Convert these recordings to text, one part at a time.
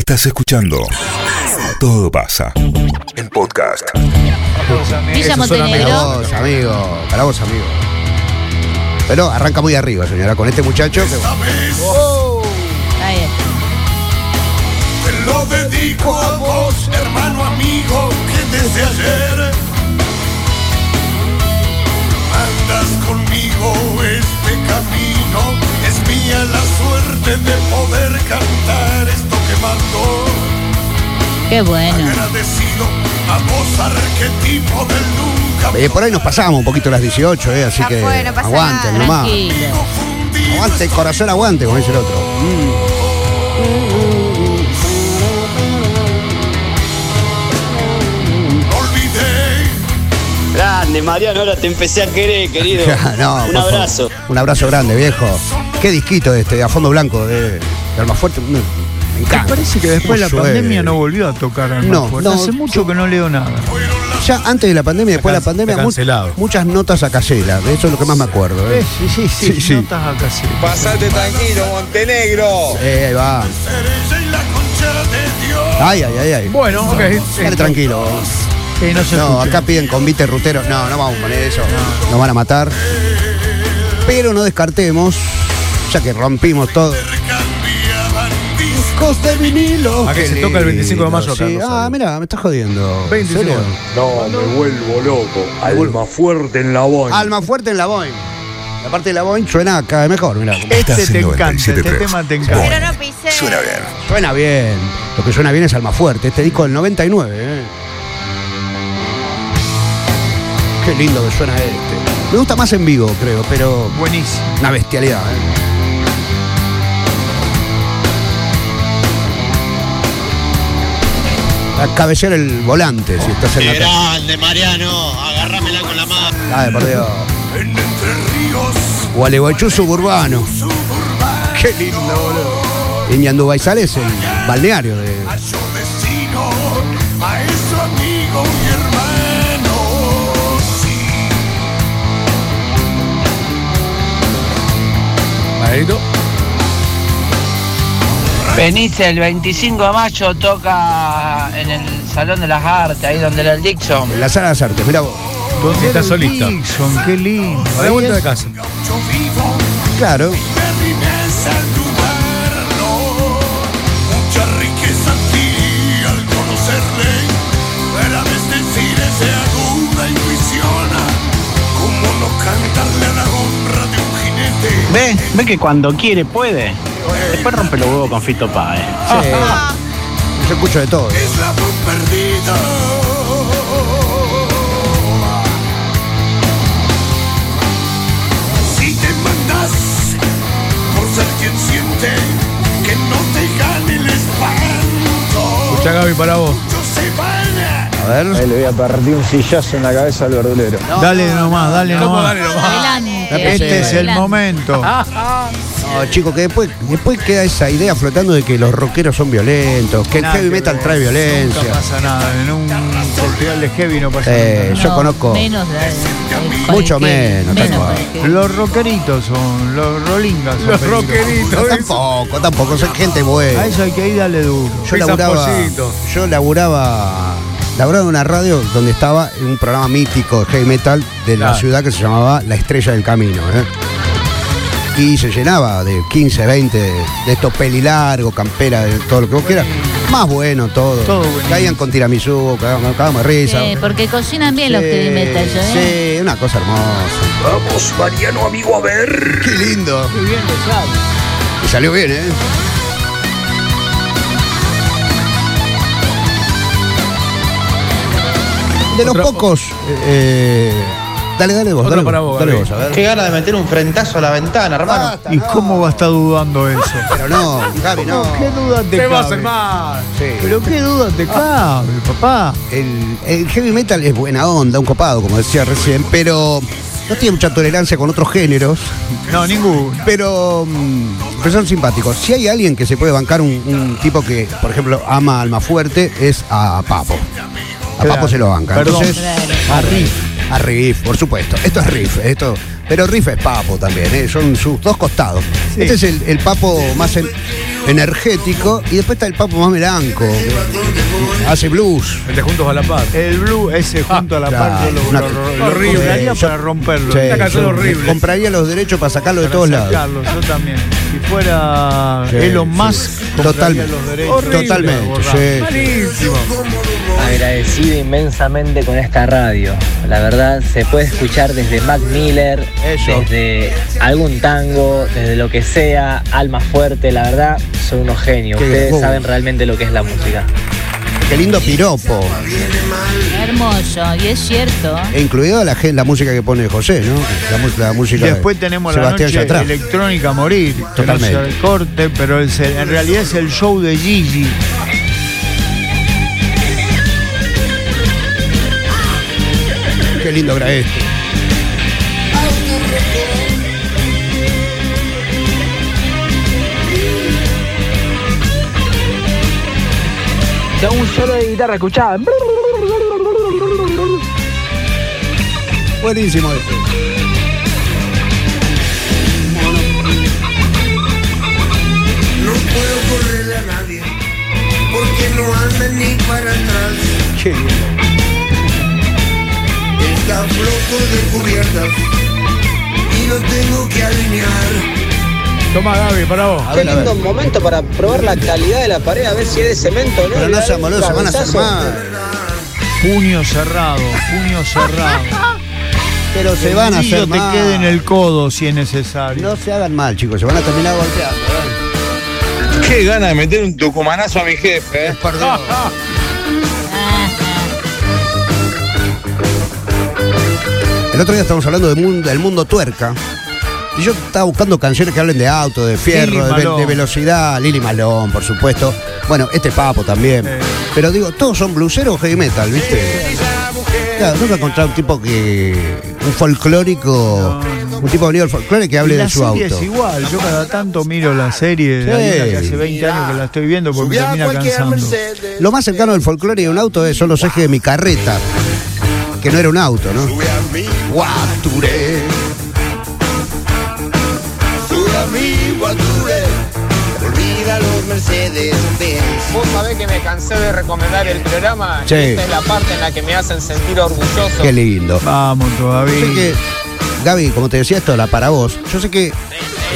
Estás escuchando Todo pasa. El podcast. Villa Eso suena Montenegro. Para vos, amigo. Para vos, amigo. Pero arranca muy arriba, señora, con este muchacho. que- Está bien. Te lo dedico a vos, hermano amigo, que desde ayer andas conmigo este camino. La suerte de poder cantar esto que mando. Qué bueno. Agradecido a vos, arquetipo del nunca. Eh, por ahí nos pasamos un poquito las 18, eh, así Ya que fue, no pasa aguanten nada. nomás. Tranquilo. Aguante, corazón, aguante, como dice el otro. olvidé. Grande, Mariano, ahora te empecé a querer, querido. No, Un abrazo. Un abrazo grande, viejo. Qué disquito este, a fondo blanco de, de Almafuerte. Me, me Me encanta. parece que después de la pandemia no volvió a tocar al No, no, Hace mucho que no leo nada. Ya antes de la pandemia y después de la pandemia, mu- cancelado. muchas notas a casera. De eso es lo que más me acuerdo. ¿eh? Sí, sí, sí, Sí, sí. notas acá sí. Pasate tranquilo, Montenegro. Eh, ahí va. Ay, ay, ay, ay. Bueno, ok. Dale tranquilo. Sí, no se No, acá piden convite rutero. No, no vamos a poner eso. Nos van a matar. Pero no descartemos, ya que rompimos todo. Discos de vinilo. Ah, que Qué se toca el 25 de mayo acá, sí. Rosario. Ah, mira, me estás jodiendo. 25. ¿En serio? No, me vuelvo loco. Alma fuerte en la boina. Alma fuerte en la Boeing. La parte de la Boeing suena cada vez mejor, mirá. Este Estás te en encanta, este 97.3. tema te encanta. Pero no pisé. Suena bien. Suena bien. Lo que suena bien es Alma Fuerte. Este disco del 99, ¿eh? Qué lindo que suena este. Me gusta más en vivo, creo, pero Buenísimo. una bestialidad, ¿eh? A cabecear el volante si estás en la calle. Grande, Mariano, agárramela con la mano. Ay, por Dios. en Entre Ríos, Gualeguaychú suburbano. suburbano. Qué lindo, boludo. Iñandúbal es el balneario de. A su destino, a eso amigo y hermano. Sí, Benítez, el 25 de mayo toca en el Salón de las Artes, ahí donde era el Dixon. En la sala de las artes, mira vos. ¿Dónde Está el solista. Dixon? Qué lindo. A la vuelta de casa. Claro. ¿Ve? ¿Ve que cuando quiere puede? Después rompe los huevos con Fito Páez. Sí. Yo escucho de todo. Es la voz perdida. Si te mandas por ser quien siente que no te gane el espanto. Escucha Gaby para vos. A ver. le voy a partir un sillazo en la cabeza al verdulero. Dale nomás, dale ¿Cómo nomás. dale nomás? Adelante. Este es el momento. No, chicos, que después, después queda esa idea flotando de que los rockeros son violentos, que el heavy que metal ver. trae violencia. pasa nada. En un festival de heavy no pasa Eh, nada. yo No, conozco- Menos, eh, Mucho que- menos, que- Los rockeritos son, los rolingas son. Los peligrosos. rockeritos. tampoco, tampoco, son gente buena. A eso hay que ir darle duro. Yo laburaba, yo laburaba, laburaba en una radio donde estaba un programa mítico de heavy metal de la Claro. ciudad que se llamaba La Estrella del Camino. ¿eh? Y se llenaba de 15, 20 de, de estos pelilargos, campera, de todo lo que vos quieras. Más bueno todo. Caían con tiramisú, cagamos cagamos de risa. Sí, porque cocinan bien los heavy metal, yo, ¿eh? Sí, una cosa hermosa. Vamos, Mariano, amigo, a ver. Qué lindo. Y salió bien, ¿eh? De los pocos. eh, dale, dale vos, Otro dale, para vos, dale vos, a ver. Qué gana de meter un frentazo a la ventana, hermano. Basta, ¿Y no. cómo va a estar dudando eso? Pero no, Gaby, no. ¿Qué duda te ¿Qué va a cabe? hacer mal? Sí. Pero qué duda te cabe, papá. El, el heavy metal es buena onda, un copado, como decía recién, pero no tiene mucha tolerancia con otros géneros. No, ninguno. Pero, mm, pero son simpáticos. Si hay alguien que se puede bancar un, un tipo que, por ejemplo, ama a Alma Fuerte, es a Papo. A Claro. Papo se lo banca. Perdón. Entonces, A Riff. A Riff, por supuesto. Esto es Riff. Esto Pero riff es papo también, ¿eh? son sus dos costados. Sí. Este es el, el papo más en- energético y después está el papo más melanco, hace blues. Entre juntos a la paz. El blue ese junto a la claro, par, yo lo, una- lo- lo horrible. compraría Yo- para romperlo. Sí, Una canción yo horrible. Compraría los derechos para sacarlo de todos lados. sacarlo, yo también. Fuera Sí, Elon sí. Musk, compraría Totalmente. los derechos. Horrible, Totalmente, sí. Malísimo. Agradecido inmensamente con esta radio. La verdad, se puede escuchar desde Mac Miller, Eso. desde algún tango, desde lo que sea, alma fuerte. La verdad, son unos genios. Qué Ustedes saben realmente lo que es la música. Qué lindo piropo. Hermoso, y es cierto. E incluido la, la música que pone José, ¿no? La, la música de Después tenemos la Sebastián noche Yatra. electrónica a morir. Totalmente. no corte, pero es el- en realidad es el show de Gigi. Qué lindo era este. De un solo de guitarra escuchaba. Buenísimo este. No puedo correrle a nadie, porque no anda ni para atrás. Qué lindo. Está flojo de cubiertas y lo tengo que alinear. Toma, Gaby, para vos. A ver. momento para probar la calidad de la pared, a ver si es de cemento o Pero no sean boludos, se van a hacer mal. Puño cerrado, puño cerrado. Pero se van a hacer anillo mal. te quede en el codo si es necesario. No se hagan mal, chicos, se van a terminar golpeando. ¿eh? Qué gana de meter un tucumanazo a mi jefe, ¿eh? Perdón. El otro día estábamos hablando del mundo, del mundo tuerca. Y yo estaba buscando canciones que hablen de auto, de fierro, de, ve- Malón. de velocidad. Lili Malón, por supuesto. Bueno, este papo también. Eh. Pero digo, todos son blueseros o heavy metal, ¿viste? Claro, nunca he encontrado un tipo que. un folclórico. Un tipo venido del folclore que hable de su auto. es igual, yo cada tanto miro la serie, Sí. que hace 20 años que la estoy viendo porque me termina cansando. Lo más cercano del folclore y un auto es- son los ejes de mi carreta. Que no era un auto, ¿no? Sube a mi guaturé. Vos sabés que me cansé de recomendar el programa. Sí. Esta es la parte en la que me hacen sentir orgulloso. Qué lindo. Vamos todavía. Yo sé que, Gaby, como te decía esto, la para vos, yo sé que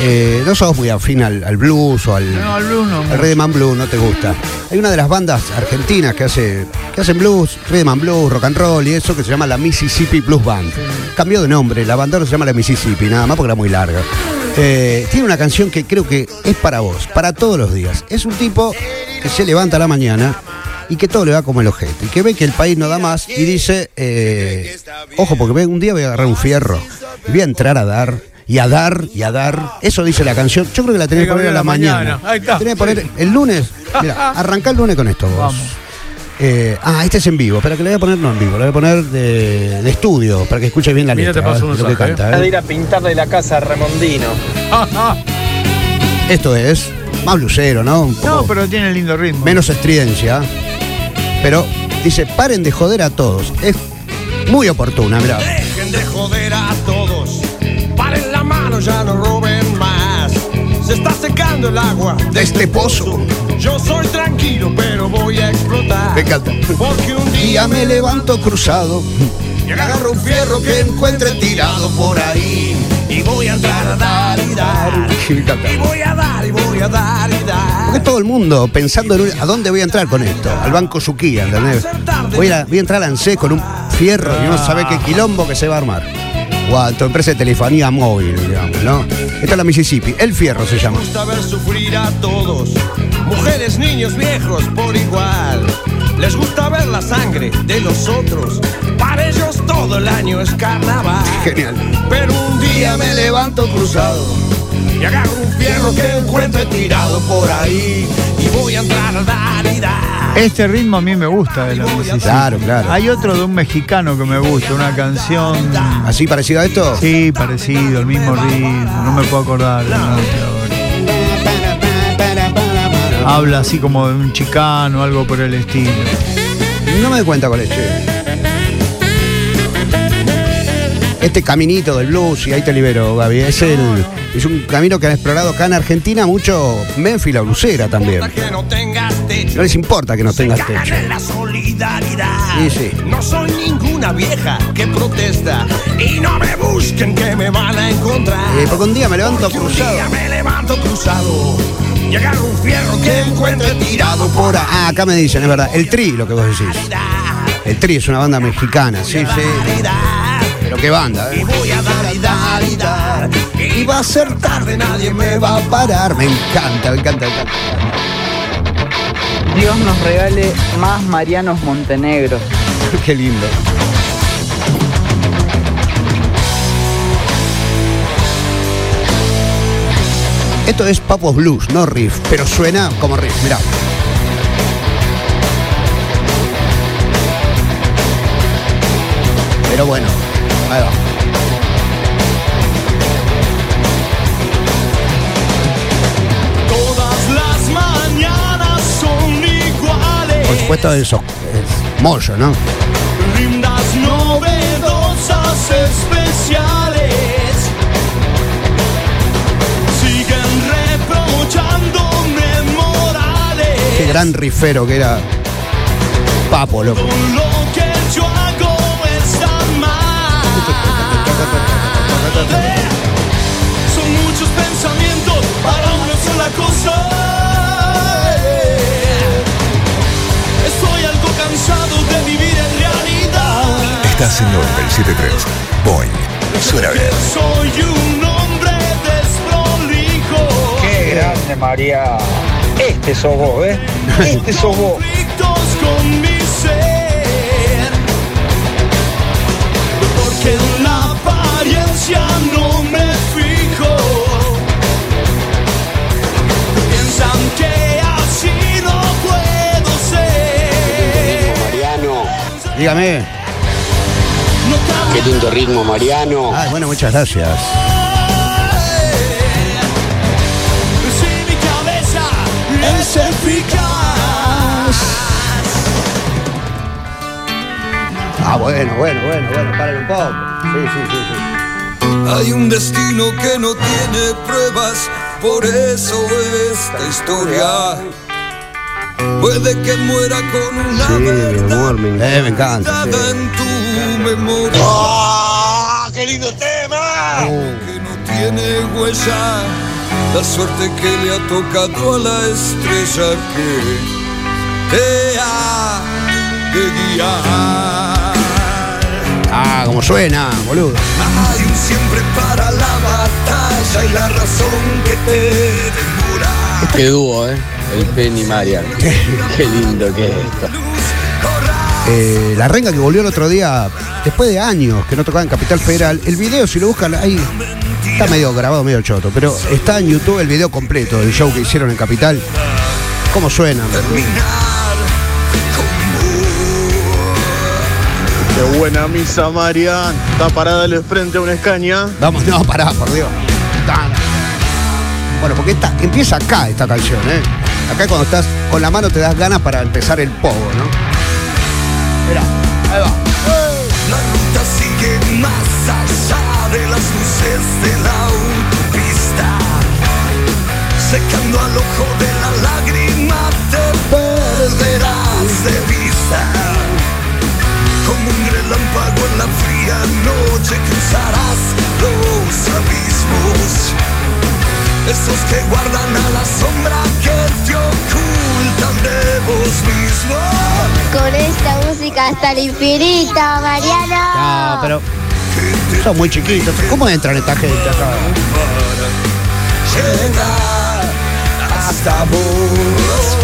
eh, no sos muy afín al, al blues o al, No, al blues no al and Blues, no te gusta. Hay una de las bandas argentinas que hace que hacen blues, and Blues, rock and roll y eso que se llama la Mississippi Blues Band. Cambió de nombre, la banda no se llama la Mississippi, nada más porque era muy larga. Eh, tiene una canción que creo que es para vos, para todos los días. Es un tipo que se levanta a la mañana y que todo le va como el ojete. Y que ve que el país no da más y dice, eh, ojo, porque un día voy a agarrar un fierro y voy a entrar a dar. Y a dar, y a dar. Eso dice la canción. Yo creo que la tenés que poner a la mañana. mañana. Ahí está. Tenés que poner el lunes. Mira, arrancá el lunes con esto vos. Vamos. Eh, ah, este es en vivo. Espera que le voy a poner no en vivo, le voy a poner de, de estudio para que escuches bien la Mira, letra. te paso ¿eh? un lo que mensaje, canta. ¿eh? ir a pintarle la casa a Remondino. Esto es más blusero, ¿no? Un poco No, pero tiene lindo ritmo. menos estridencia. Pero dice, paren de joder a todos. Es muy oportuna, mirá. Dejen de joder a todos. Paren la mano, ya no roben más. Se está secando el agua De este pozo. Yo soy tranquilo, pero voy a. Me encanta. Porque un día me levanto cruzado. y agarro un fierro que encuentre tirado por ahí. Y voy a entrar a dar y dar. Me encanta. Y voy a dar y voy a dar y dar. Porque todo el mundo pensando en a dónde voy a entrar con esto, al banco Suquía, ¿entendés? Voy a, voy a entrar al ANSES con un fierro y no sabe qué quilombo que se va a armar. O a tu empresa de telefonía móvil, digamos, ¿no? Esta es la Mississippi, el fierro se llama. Me gusta ver sufrir a todos, mujeres, niños, viejos por igual. Les gusta ver la sangre de los otros. Para ellos todo el año es carnaval. Genial. Pero un día me levanto cruzado y agarro un fierro que encuentre tirado por ahí y voy a entrar a dar y dar. Este ritmo a mí me gusta de la Mississippi. Claro, claro. Hay otro de un mexicano que me gusta, una canción ¿Así parecido a esto? Sí, parecido, el mismo ritmo, no me puedo acordar. nombre ahora. Habla así como de un chicano, algo por el estilo. No me doy cuenta con este. Este caminito del blues, y ahí te libero, Gaby, es, el, es un camino que han explorado acá en Argentina mucho Memphis la blusera también. No les importa que no tengas techo. la solidaridad. Sí, sí. No soy ninguna vieja que protesta y no me busquen que me van a encontrar. Eh, porque un día me levanto Porque un cruzado. día me levanto cruzado agarro un fierro que encuentre tirado por Por a- ah, acá me dicen, es verdad. El Tri, lo que vos decís. El Tri es una banda mexicana, sí, sí. Pero qué banda, Y ¿eh? voy a dar y dar y dar. Y va a ser tarde, nadie me va a parar. Me encanta, me encanta, me encanta. Dios nos regale más Marianos Montenegro. Qué lindo. Esto es Papos Blues, no riff, pero suena como riff, mirá. Pero bueno, ahí va. Todas las mañanas son iguales. Por supuesto eso es mollo, ¿no? Lindas, novedosas, especiales. Siguen reprochándome morales. Qué gran rifero que era Papo, loco. Lo que Estás en 97.3. Boing. Suena bien. Soy un hombre desprolijo. Qué grande, María. Este sos vos, ¿eh? Este sos vos. conflictos con mi ser. Porque en la apariencia no me fijo. Piensan que así no puedo ser. Mariano, Dígame. Qué lindo ritmo, Mariano. Ah, bueno, muchas gracias. si mi cabeza es eficaz. Ah, bueno, bueno, bueno, bueno, paren un poco. Sí, sí, sí, sí. Hay un destino que no tiene pruebas, por eso esta historia puede que muera con una Sí, mi verdad amor, me encanta. Eh, me encanta. sí. en tu memoria. ¡Ah, qué lindo tema! Que no tiene huella, la suerte que le ha tocado a la estrella que te ha de guiar. Ah, como suena, boludo. Hay un siempre para la batalla y la razón que te demora. Qué dúo, ¿eh? El Penny y Mariano. Qué lindo que es esto. Eh, la renga que volvió el otro día, después de años que no tocaba en Capital Federal, el video, si lo buscan, ahí está medio grabado, medio choto, pero está en YouTube el video completo del show que hicieron en Capital. ¿Cómo suena? Qué buena misa, Marian. Está parada darle frente a una escaña. Vamos, no, pará, por Dios. Bueno, porque esta, empieza acá esta canción, ¿eh? Acá cuando estás con la mano te das ganas para empezar el pogo, ¿no? Mira, ahí va. La ruta sigue más allá de las luces de la autopista. Secando al ojo de la lágrima te perderás de vista. Como un relámpago en la fría noche cruzarás Esos que guardan a la sombra que te ocultan de vos mismo. Con esta música hasta el infinito, Mariano. No, pero son muy chiquitos. ¿Cómo entran esta gente acá? llegar hasta vos.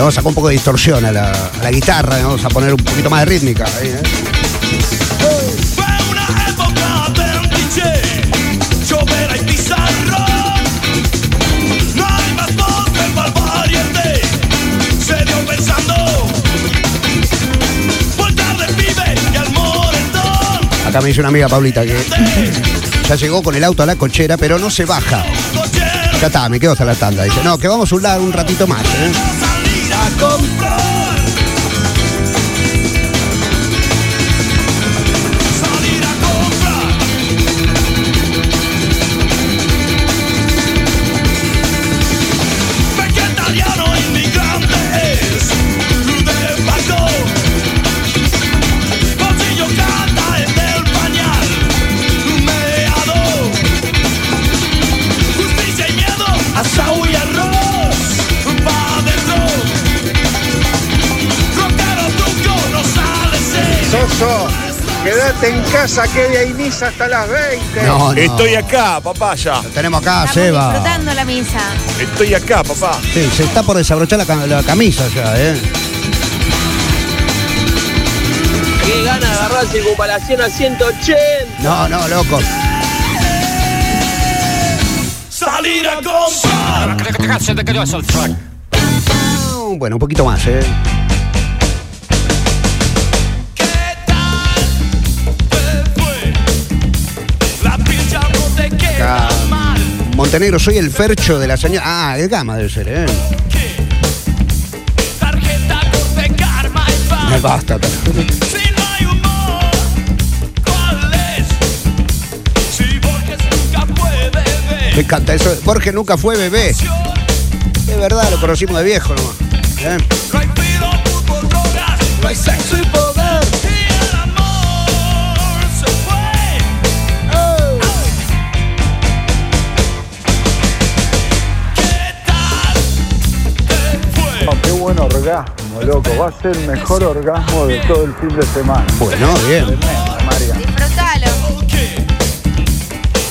Vamos a sacar un poco de distorsión a la, a la guitarra, le vamos a poner un poquito más de rítmica. ahí, ¿eh? Acá me dice una amiga Paulita que ya llegó con el auto a la cochera, pero no se baja. Ya está, me quedo hasta la tanda. Dice, no, que vamos a un lado un ratito más. ¿eh? Salir quédate en casa que de ahí misa hasta las 20. No, no. Estoy acá, papá, ya. Lo tenemos acá, Estamos Seba. disfrutando la misa. Estoy acá, papá. Sí, se está por desabrochar la, ca- la camisa ya, ¿eh? Qué gana de agarrar circunvalación a 180. No, no, loco. Salir a comprar. Bueno, un poquito más, ¿eh? Montenegro, soy el fercho de la señora. Ah, el gama debe ser, ¿eh? Me basta. Si no hay humor, ¿cuál es? Borges ver. Me encanta eso. Jorge nunca fue bebé. De verdad, lo conocimos de viejo nomás. ¿eh? No hay sexo orgasmo, loco. Va a ser el mejor orgasmo de todo el fin de semana. Bueno, bien. Tremendo, María. Disfrutalo.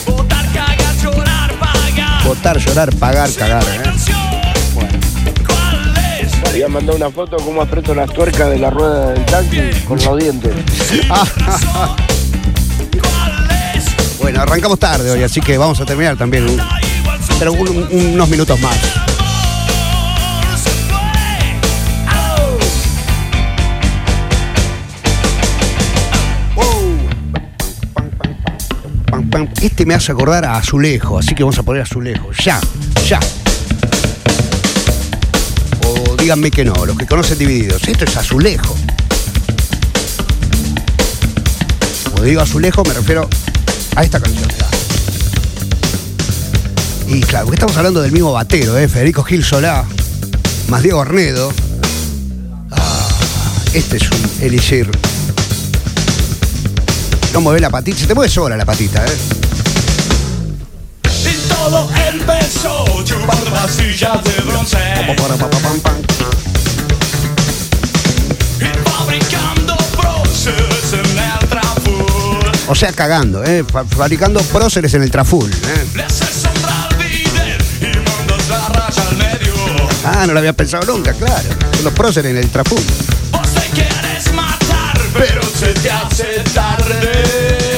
Votar, cagar, llorar, pagar. Votar, llorar, pagar, cagar, ¿eh? ¿Cuál es? Voy a mandar una foto cómo aprieto las tuercas de la rueda del taxi con los dientes. Bueno, arrancamos tarde hoy, así que vamos a terminar también. Pero un- un- unos minutos más. Este me hace acordar a Azulejo, así que vamos a poner Azulejo. Ya, ya. O díganme que no, los que conocen divididos. Esto es Azulejo. Cuando digo Azulejo me refiero a esta canción. Y claro, porque estamos hablando del mismo batero, ¿eh? Federico Gil Solá, más Diego Arnedo. Ah, este es un elixir. No mueve la patita, se te mueve sola la patita, ¿eh? Y todo empezó chupando pastillas de bronce. Y fabricando próceres en el trafur. O sea, cagando, ¿eh? Fa- fabricando próceres en el Traful, ¿eh? Ah, no lo había pensado nunca, claro. Son los próceres en el Traful. Vos te quieres matar, pero se te hace tarde.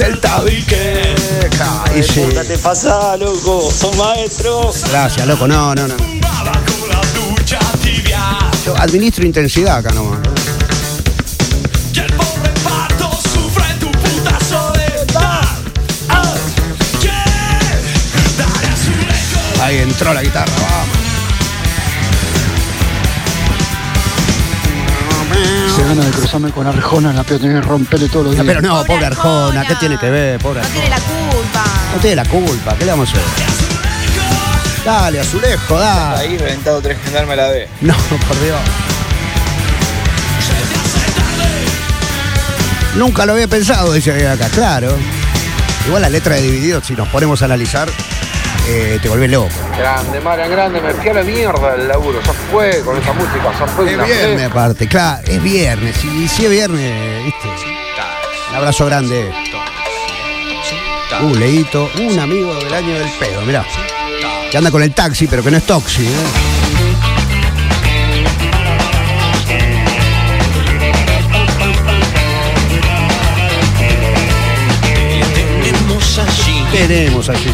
El tabique. Ahí sí. te pasa, loco? Son maestros. Gracias, loco. No, no, no. Yo administro intensidad acá nomás. Y puta. Ahí entró la guitarra, vamos. Se gana de cruzarme con Arjona en la peatonal y romperle todos los días. pero no, pobre Pobre Arjona, Arjona. ¿qué tiene que ver? Pobre No tiene la culpa. No tiene la culpa, ¿qué le vamos a hacer? Dale, azulejo, dale. Ahí reventado tres gendarmes a la vez. No, por Dios. Nunca lo había pensado, dice acá, claro. Igual la letra de Dividido, si nos ponemos a analizar, eh, te volvés loco. Grande, Marian, grande, me fui a la mierda el laburo. Ya fue con esta música, ya fue Es una viernes vez. aparte, claro, es viernes. Y si es viernes, ¿viste? Un abrazo grande. Uh, Leito, un amigo del año del pedo, mirá. Que anda con el taxi, pero que no es toxi, ¿eh? Tenemos allí.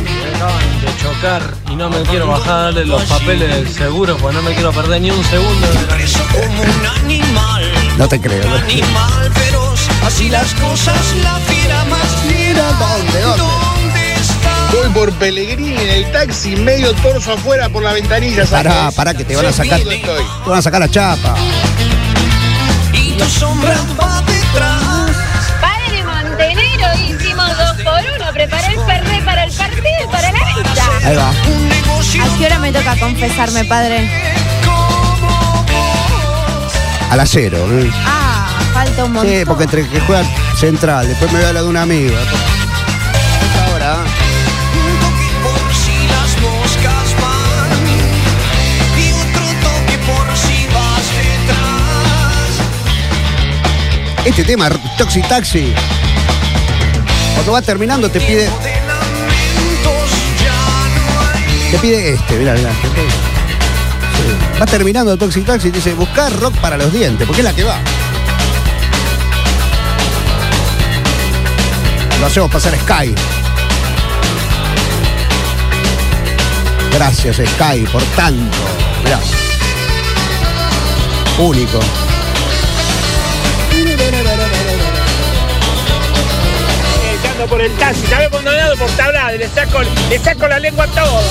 Chocar y no me quiero bajar de los papeles del seguro, pues no me quiero perder ni un segundo. de la- Preso como un animal. No te creo. ¿no? Animal feroz. Así las cosas, la fiera más fiera. ¿Dónde, dónde? ¿Dónde está? Voy por Pellegrini en el taxi, medio torso afuera por la ventanilla. Pará, pará, que te van a sacar. Te van a sacar la chapa. Y tu sombra va Ahí va. ¿A qué hora me toca confesarme, padre? A la cero. ¿eh? Ah, falta un montón. Sí, porque entre que juega central, después me voy a la de un amigo. Ahora. Las. Este tema, Toxi Taxi. Cuando va terminando te pide. Te pide este, mirá, mirá. Va terminando Toxic Taxi y dice, buscar rock para los dientes, porque es la que va. Lo hacemos pasar Sky. Gracias Sky por tanto. Mirá. Único. Por el taxi, ya había condenado por tablada, le saco, le saco la lengua a todo.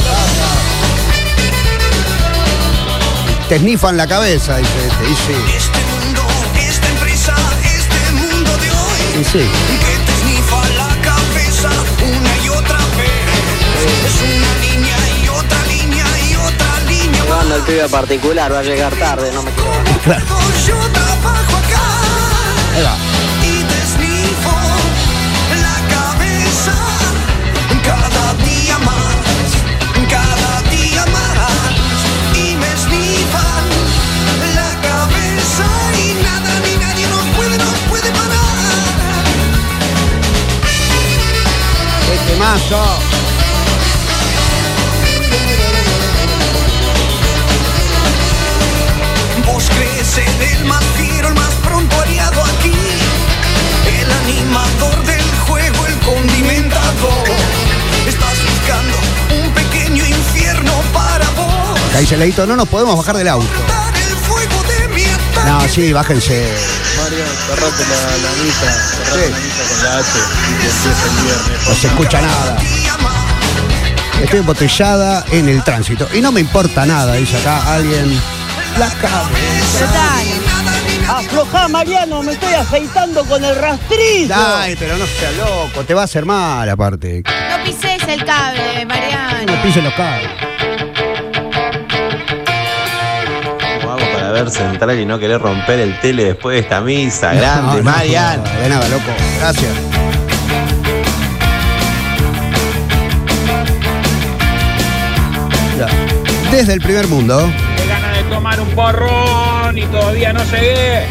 Te snifan la cabeza, dice este. Y sí, Este mundo, esta empresa, este mundo de hoy. y sí. Que te snifa la cabeza una y otra vez. Es una línea y otra línea y otra línea. Cuando el pibe particular va a llegar tarde, no me quiero. Claro. Yo trabajo acá. Ahí va. Acá dice Leito, no nos podemos bajar del auto. No, sí, bájense. Mario, cerrate la, la misa, cerrate Sí. la misa con la H y que empiece el viernes. No se escucha nada. Estoy embotellada en el tránsito. Y no me importa nada, dice acá alguien. La cabeza. Total. Aflojá, Mariano, me estoy aceitando con el rastrillo. Ay, pero no seas loco, te va a hacer mal aparte. No pises el cable, No Mariano. pisen los cables. ¿Cómo hago para ver central y no querer romper el tele después de esta misa? Grande, No, no, Marian. no, de nada, loco. Gracias. Desde el primer mundo. Qué ganas de tomar un porrón y todavía no llegué.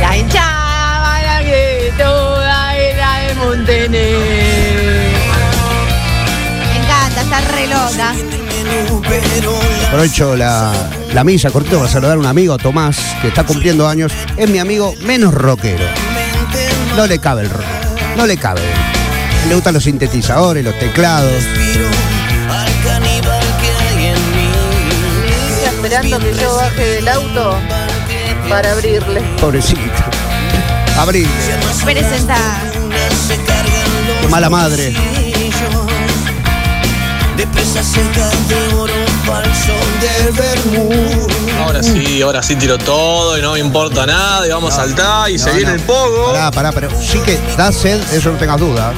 La hinchada la que toda era de Montenegro. Me encanta, está re loca. Aprovecho la, la misa cortito para saludar a un amigo, Tomás, que está cumpliendo años. Es mi amigo menos rockero. No le cabe el rock. No le cabe. Le gustan los sintetizadores, los teclados. Está esperando que yo baje del auto para abrirle. Pobrecito. Abril. Presenta. Qué mala madre. De de oro falso de. Ahora sí, ahora sí tiro todo y no me importa nada y vamos a saltar y se No, viene no. el pogo. Pará, pará, pero sí que da sed, eso no tengas duda.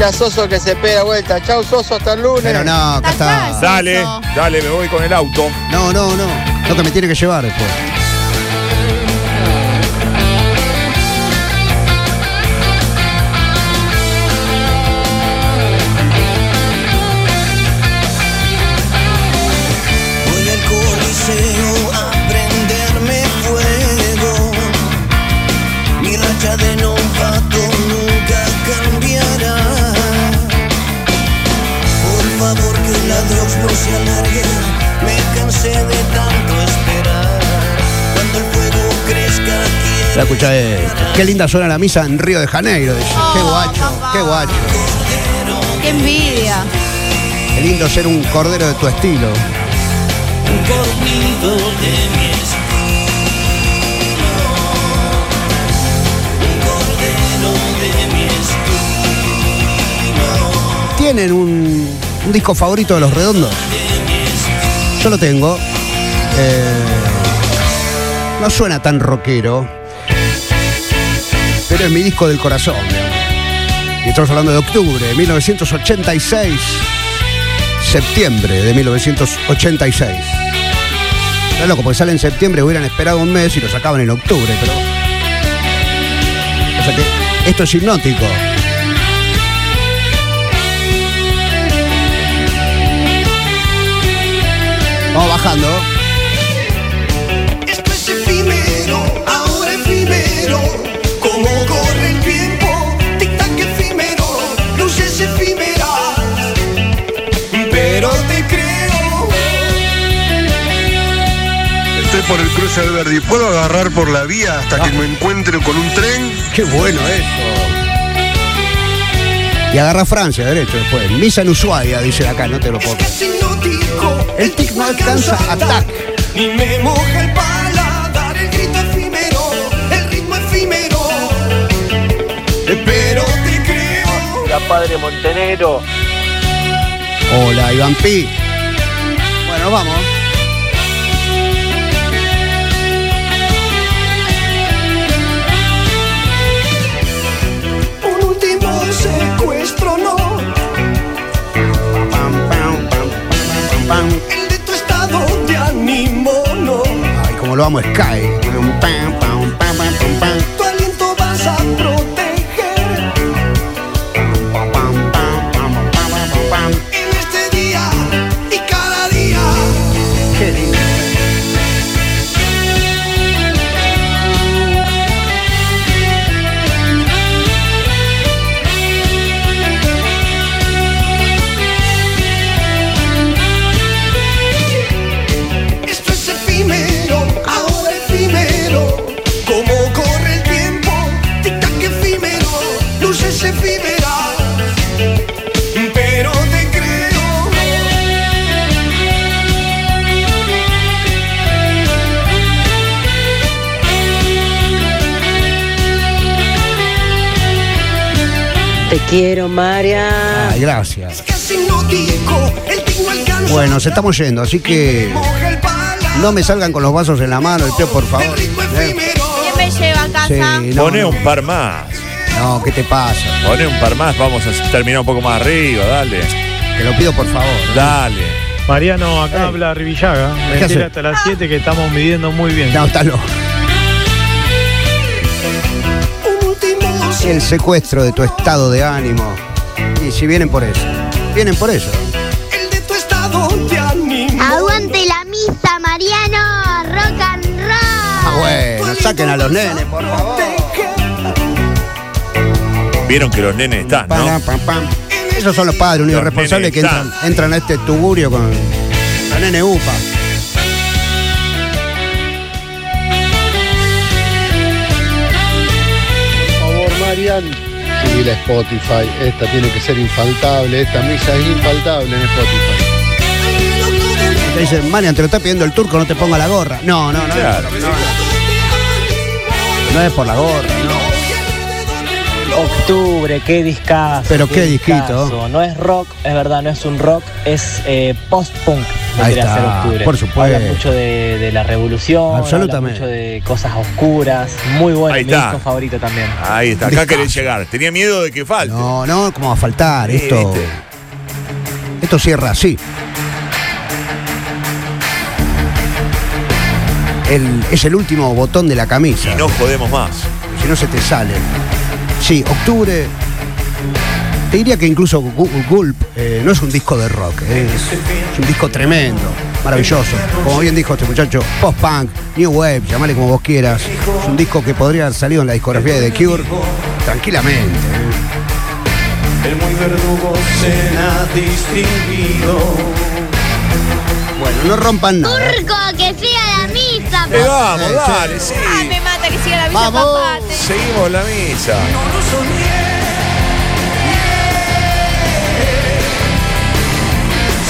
Decile a Soso que se pega vuelta. Chau, Soso, hasta el lunes. Pero no, acá está. Dale, dale, me voy con el auto. No, no, no. Lo que me tiene que llevar después. Quiero La escucha esto. Qué linda suena la misa en Río de Janeiro. dice. Qué guacho, qué guacho. ¡Qué envidia! Qué lindo ser un cordero de tu estilo. un cornido de mi estilo. Un cordero de mi estilo. ¿Tienen un, un disco favorito de los redondos? Yo lo tengo. Eh, no suena tan rockero. Pero es mi disco del corazón. Y estamos hablando de octubre de 1986. Septiembre de 1986. Es loco, porque sale en septiembre, hubieran esperado un mes y lo sacaban en octubre, pero. O sea que esto es hipnótico. Vamos bajando. Por el cruce del Verdi. ¿Puedo agarrar por la vía hasta que me encuentre con un tren? Qué bueno eso. Y agarra Francia, derecho después. Misa en Ushuaia, dice acá, no te lo puedo El tic no alcanza atac. y me moja el paladar. El grito efímero, el ritmo efímero. Pero te creo. La padre Montenegro. Hola, Iván Pi. Bueno, vamos. De ánimo, no. Ay, como lo amo, Sky. Pam, pam, pam, quiero, María. Ay, gracias. Bueno, se estamos yendo, así que Moja el paladar. no me salgan con los vasos en la mano, el por favor. ¿eh? ¿Quién me lleva a casa? Sí, no, no. un par más. No, ¿qué te pasa? Poné un par más, vamos a terminar un poco más arriba, dale. Te lo pido por favor. Dale. Mariano, acá habla Rivillaga. ¿Qué Me hasta las 7 que estamos midiendo muy bien. No, está loco. El secuestro de tu estado de ánimo. Y si vienen por eso. Vienen por eso. El de tu estado de ánimo. Aguante la misa, Mariano. Rock and roll. Ah, bueno, saquen a los nenes, por favor. Vieron que los nenes están, Pam, ¿no? pam, pam. Esos son los padres únicos Los responsables que entran, entran a este tugurio con la nene UPA. Subir a Spotify. Esta tiene que ser infaltable. Esta misa es infaltable en Spotify. Te dicen, Marian, te lo está pidiendo el turco, no te ponga la gorra. No, no, no. Claro. No, no es por la gorra, no. Octubre, qué discazo. Pero qué disquito. discazo. No es rock, es verdad, no es un rock, es eh, post-punk. Octubre. por supuesto. Habla mucho de, de la revolución, Absolutamente. habla mucho de cosas oscuras. Muy bueno, Ahí mi está. disco favorito también. Ahí está, acá querés llegar. Tenía miedo de que falte. No, no, ¿cómo va a faltar? Sí, Esto, viste. esto cierra así. El- es el último botón de la camisa. Y no podemos más. Si no se te sale. Sí, octubre. Te diría que incluso Gu- Gulp eh, no es un disco de rock, eh, es, es un disco tremendo, maravilloso. Como bien dijo este muchacho, post-punk, new wave, llamale como vos quieras. Es un disco que podría haber salido en la discografía de The Cure tranquilamente. eh. El muy verdugo se ha distinguido. Bueno, no rompan nada. Turco, que siga la misa, Eh, vamos, dale, sí. Ay, me mata que siga la misa Vamos. papá. Seguimos la misa.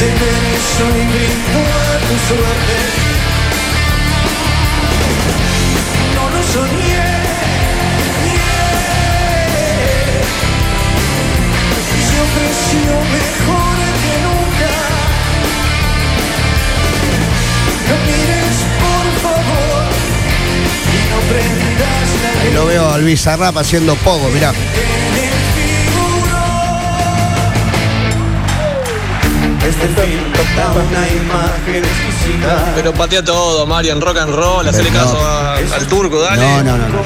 Se me soy brindo a tu suerte. No lo soñé. Se ofreció mejor que nunca. No mires, por favor. Y no prendas la Ahí lo veo al Bizarrap haciendo pogo, mirá. Este film da una imagen exquisita. Pero patea todo, Marian, rock and roll, hacerle Pero no. caso a- al turco, dale. No, no, no, no.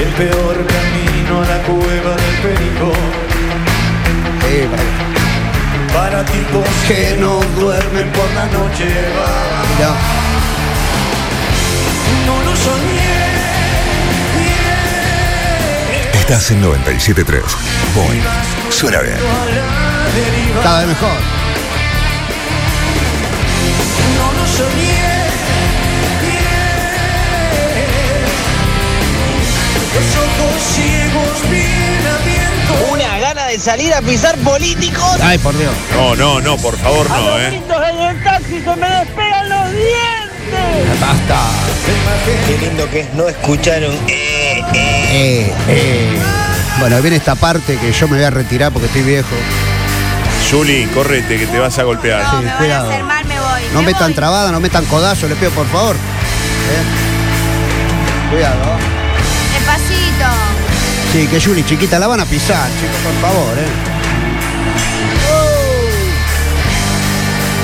El peor camino a la cueva del perico. Para- Para tipos que no duermen por la noche. va. mirá. No lo soñé. Estás en 97.3. Boing. Suena bien. A. Cada vez mejor. No lo soñé. Los ojos ciegos bien abiertos. Una gana de salir a pisar políticos. Ay, por Dios. No, no, no, por favor, no, eh. en el taxi se me despegan los dientes. Basta. Qué lindo que es no escuchar un eh, eh. Eh, eh. Bueno, viene esta parte que yo me voy a retirar porque estoy viejo. Juli, correte que te vas a golpear. No, Sí, me van cuidado. a hacer mal, me voy. No me metan voy. trabada, no metan codazo, les pido por favor. ¿Eh? Cuidado. Despacito. Sí, que Juli, chiquita, la van a pisar, chicos, por favor, ¿eh?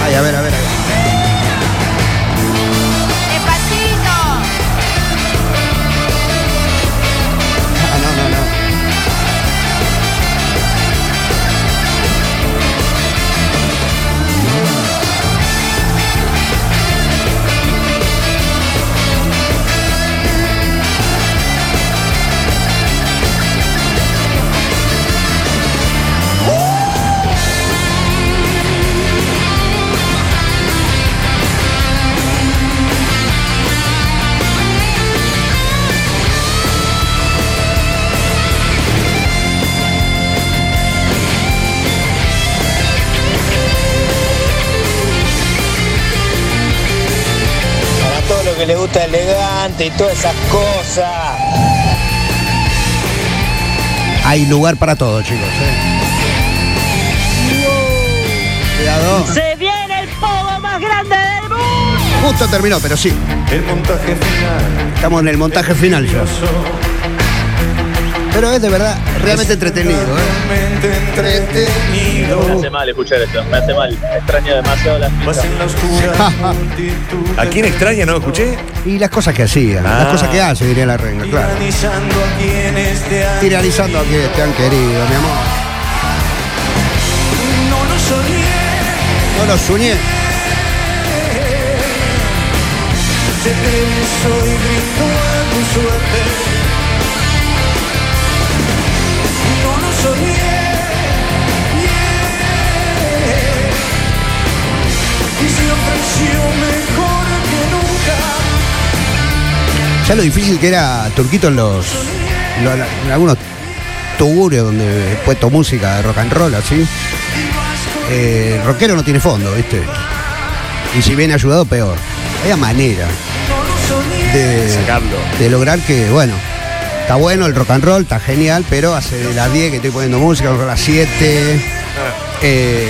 Ay, a ver, a ver, a ver. Y todas esas cosas. Hay lugar para todo, chicos. ¿eh? Cuidado. Se viene el pogo más grande del mundo. Justo terminó, pero sí. El montaje final. Estamos en el montaje final ya. Pero es de verdad realmente entretenido, ¿eh? Realmente entretenido. mal escuchar esto, me hace mal. Extraño demasiado las multitud. ¿A quién extraña? ¿No escuché? Y las cosas que hacían, las Ah. cosas que hace, diría la reina, claro. Tiranizando a quienes te han Tiralizando a quienes te han querido, mi amor. No lo soñé. No lo soñé. Se soy grito a tu suerte. Ya lo difícil que era Turquito en los. en algunos tugurios donde he puesto música de rock and roll así. Eh, rockero no tiene fondo, ¿viste? Y si viene ayudado, peor. Hay manera de, Sacarlo. de lograr que, bueno, está bueno el rock and roll, está genial, pero hace de las 10 que estoy poniendo música, a las 7, Eh,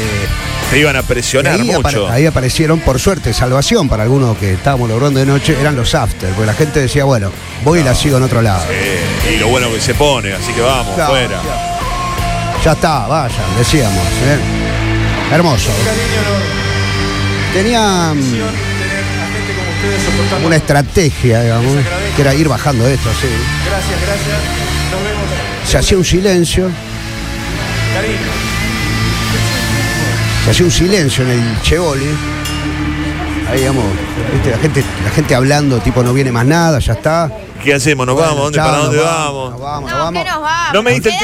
Te iban a presionar ahí, mucho. apare- ahí aparecieron, por suerte, salvación para algunos que estábamos logrando de noche, eran los after, porque la gente decía, bueno, voy y la sigo en otro lado. Eh, y lo bueno que se pone, así que vamos, Claro, fuera. Ya está, vayan, decíamos. ¿eh? Hermoso. Tenía mm, una estrategia, digamos, que era ir bajando esto así. Gracias, gracias. Nos vemos. Se hacía un silencio, se hacía un silencio en el Chevoli. Ahí, digamos, ¿viste? La, gente, la gente hablando, tipo, no viene más nada, ya está. ¿Qué hacemos? ¿Nos Bueno, vamos? ¿Dónde, chao, ¿Para dónde nos vamos? Nos vamos, nos No, vamos. que nos vamos. No me diste el.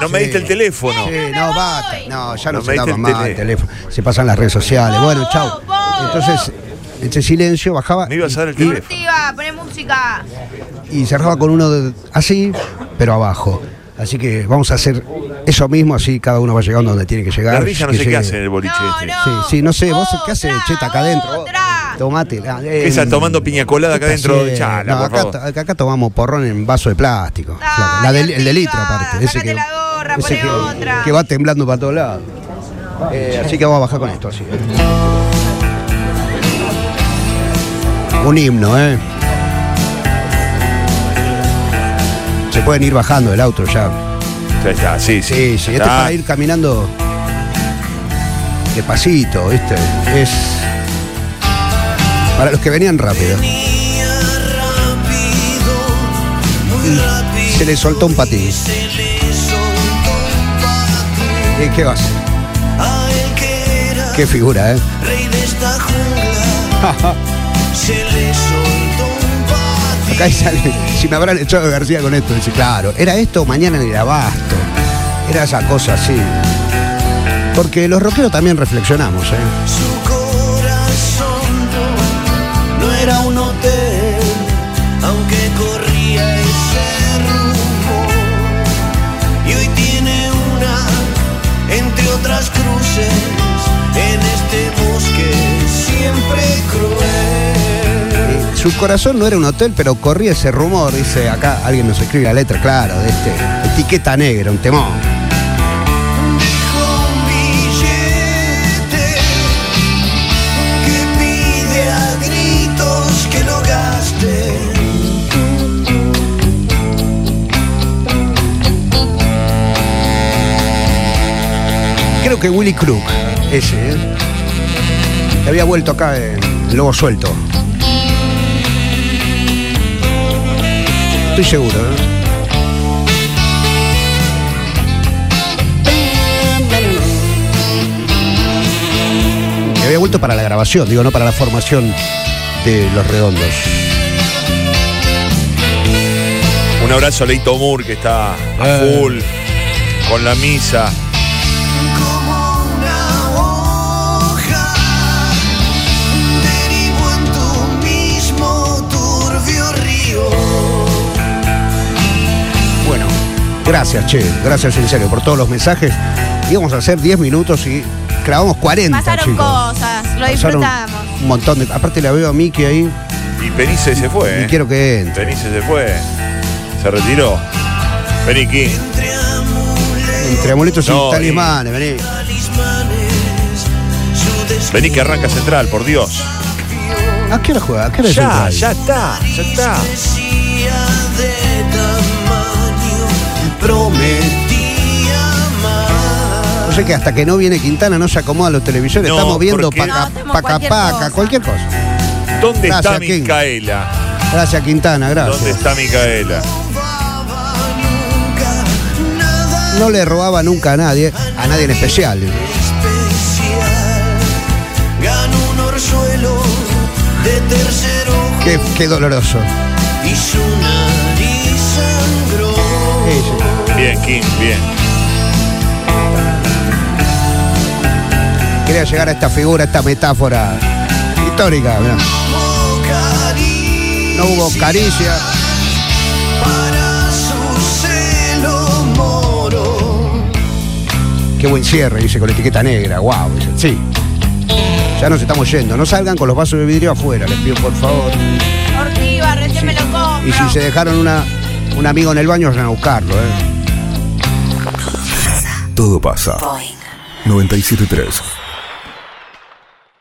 No me diste el teléfono. Sí, no, basta. No, ya no, No se daba diste más el el teléfono. Se pasan las redes sociales. Bueno, chao. Entonces, ese silencio bajaba Me ibas a dar el y, teléfono. Activa, poné música. y cerraba con uno de- así, pero abajo. Así que vamos a hacer eso mismo, así cada uno va llegando donde tiene que llegar. La risa no que sé qué llegue. hace en el boliche este. Sí, sí, no sé, vos qué haces, cheta, acá adentro. Tomate. ah, eh, ¿Qué está tomando piña colada acá ¿qué dentro estás de haciendo? chala, No, por acá, favor? to- acá- acá tomamos porrón en vaso de plástico. La del- el de litro, aparte. Ese que, la gorra, ese que, otra. que va temblando para todos lados. Eh, así que vamos a bajar con esto, así. ¿eh? Un himno, ¿eh? Se pueden ir bajando del auto ya. Ya está, sí, sí. Sí, sí, Ya este es para ir caminando despacito, ¿viste? Es para los que venían rápido. Y se le soltó un patín. ¿Y qué vas? Qué figura, ¿eh? Rey de esta jungla, se le. Acá sale, si me habrán echado García con esto, dice, claro, era esto mañana en el abasto. Era esa cosa así. Porque los rockeros también reflexionamos, ¿eh? Su corazón no era un hotel, pero corría ese rumor, dice acá, alguien nos escribe la letra, claro, de este, etiqueta negra, un temón. Creo que Willy Crook, ese, ¿eh? Había vuelto acá en Lobo Suelto. Estoy seguro, ¿eh? Había vuelto para la grabación, digo, no para la formación de Los Redondos. Un abrazo a Leito Moore que está a Eh. full con la misa. Gracias, che, gracias en serio por todos los mensajes. Íbamos a hacer 10 minutos y clavamos 40, Pasaron chicos. cosas, lo Pasaron disfrutamos. Un montón de. Aparte la veo a Miki ahí Y Penice se fue, y ¿eh? quiero que entre. Penice se fue. Se retiró. Vení, King. Entre amuletos No, y talismanes, vení. Vení que arranca central, por Dios. ¿A qué hora juega? ¿A qué hora Ya, Central? ya está, ya está. Prometía más. No sé que hasta que no viene Quintana no se acomodan los televisores. No, Estamos viendo porque- paca, No, paca, cualquier paca, cosa. cualquier cosa. ¿Dónde Gracias, está King. Micaela? Gracias, Quintana, ¿Dónde gracias. está Micaela? No le robaba nunca a nadie, a nadie en especial. especial. Ganó un orzuelo de tercero Qué, qué doloroso. y su nariz sangró. Sí, sí. Bien, King, bien. Quería llegar a esta figura, a esta metáfora histórica. mirá. No hubo caricia. Para su celo moro. Qué buen cierre, dice con etiqueta negra. Wow, dice. Sí. Ya nos estamos yendo. No salgan con los vasos de vidrio afuera, les pido por favor. Ortiva, recién me lo compro. Y si se dejaron una, un amigo en el baño, vayan a buscarlo, ¿eh? Todo pasa. 973